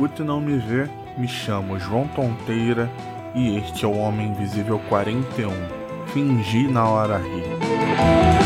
escuta e não me vê, me chamo João Tonteira e este é o Homem Invisível 41. Fingi na hora rir.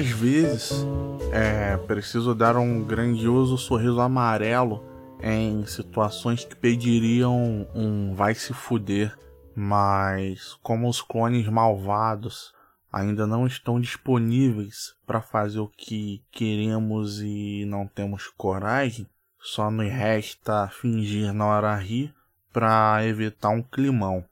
Às vezes, é preciso dar um grandioso sorriso amarelo em situações que pediriam um vai se fuder, mas como os clones malvados ainda não estão disponíveis para fazer o que queremos e não temos coragem, só nos resta fingir na hora rir para evitar um climão.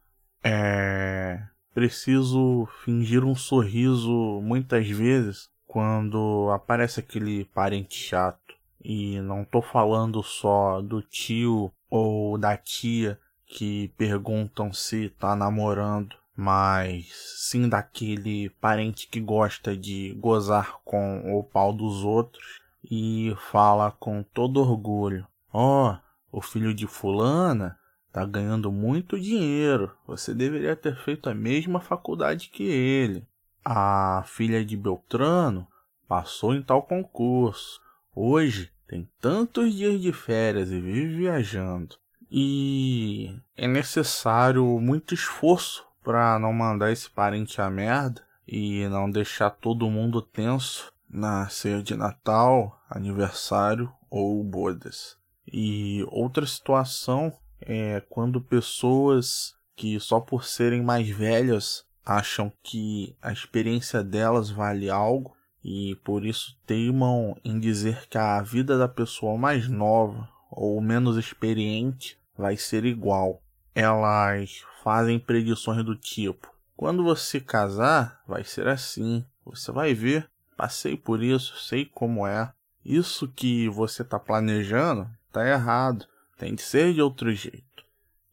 É preciso fingir um sorriso muitas vezes quando aparece aquele parente chato. E não tô falando só do tio ou da tia que perguntam se tá namorando, mas sim daquele parente que gosta de gozar com o pau dos outros e fala com todo orgulho: Ó, oh, o filho de Fulana Tá ganhando muito dinheiro. Você deveria ter feito a mesma faculdade que ele. A filha de Beltrano passou em tal concurso. Hoje tem tantos dias de férias e vive viajando. E é necessário muito esforço para não mandar esse parente a merda e não deixar todo mundo tenso na ceia de Natal, aniversário ou bodas. E outra situação é quando pessoas que só por serem mais velhas acham que a experiência delas vale algo e por isso teimam em dizer que a vida da pessoa mais nova ou menos experiente vai ser igual. Elas fazem predições do tipo: quando você casar, vai ser assim. Você vai ver, passei por isso, sei como é. Isso que você está planejando está errado. Tem de ser de outro jeito.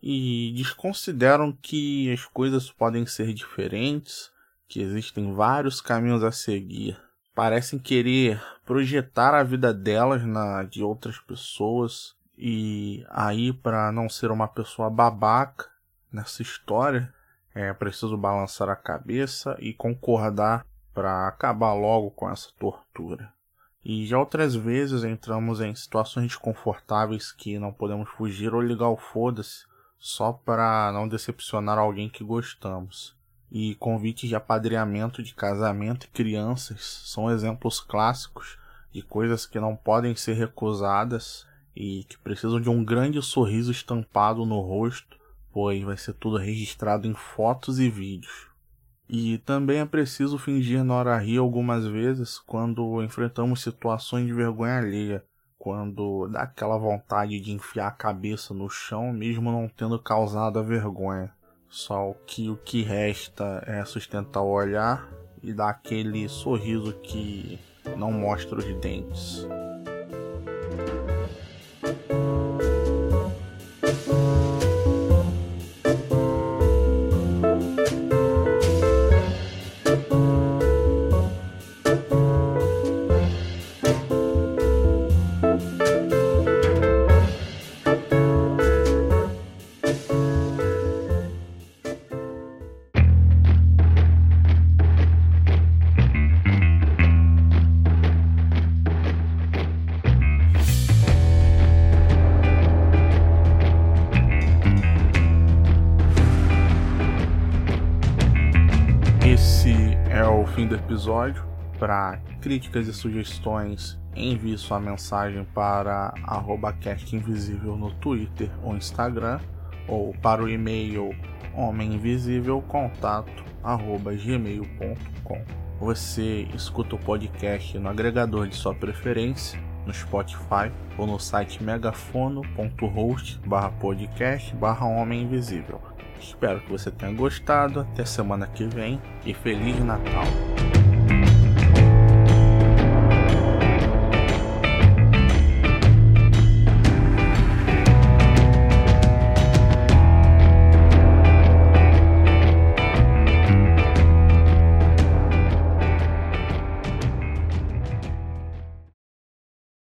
E desconsideram que as coisas podem ser diferentes, que existem vários caminhos a seguir. Parecem querer projetar a vida delas na de outras pessoas e aí para não ser uma pessoa babaca nessa história, é preciso balançar a cabeça e concordar para acabar logo com essa tortura. E já outras vezes entramos em situações desconfortáveis que não podemos fugir ou ligar o foda-se só para não decepcionar alguém que gostamos. E convites de apadreamento de casamento e crianças são exemplos clássicos de coisas que não podem ser recusadas e que precisam de um grande sorriso estampado no rosto, pois vai ser tudo registrado em fotos e vídeos. E também é preciso fingir na hora rir algumas vezes quando enfrentamos situações de vergonha alheia, quando dá aquela vontade de enfiar a cabeça no chão mesmo não tendo causado a vergonha. Só que o que resta é sustentar o olhar e dar aquele sorriso que não mostra os dentes. Fim do episódio. Para críticas e sugestões, envie sua mensagem para @castinvisível no Twitter ou Instagram ou para o e-mail homeminvisívelcontato@gmail.com. Você escuta o podcast no agregador de sua preferência, no Spotify ou no site megafono.host/podcast/homem invisível. Espero que você tenha gostado. Até semana que vem e Feliz Natal!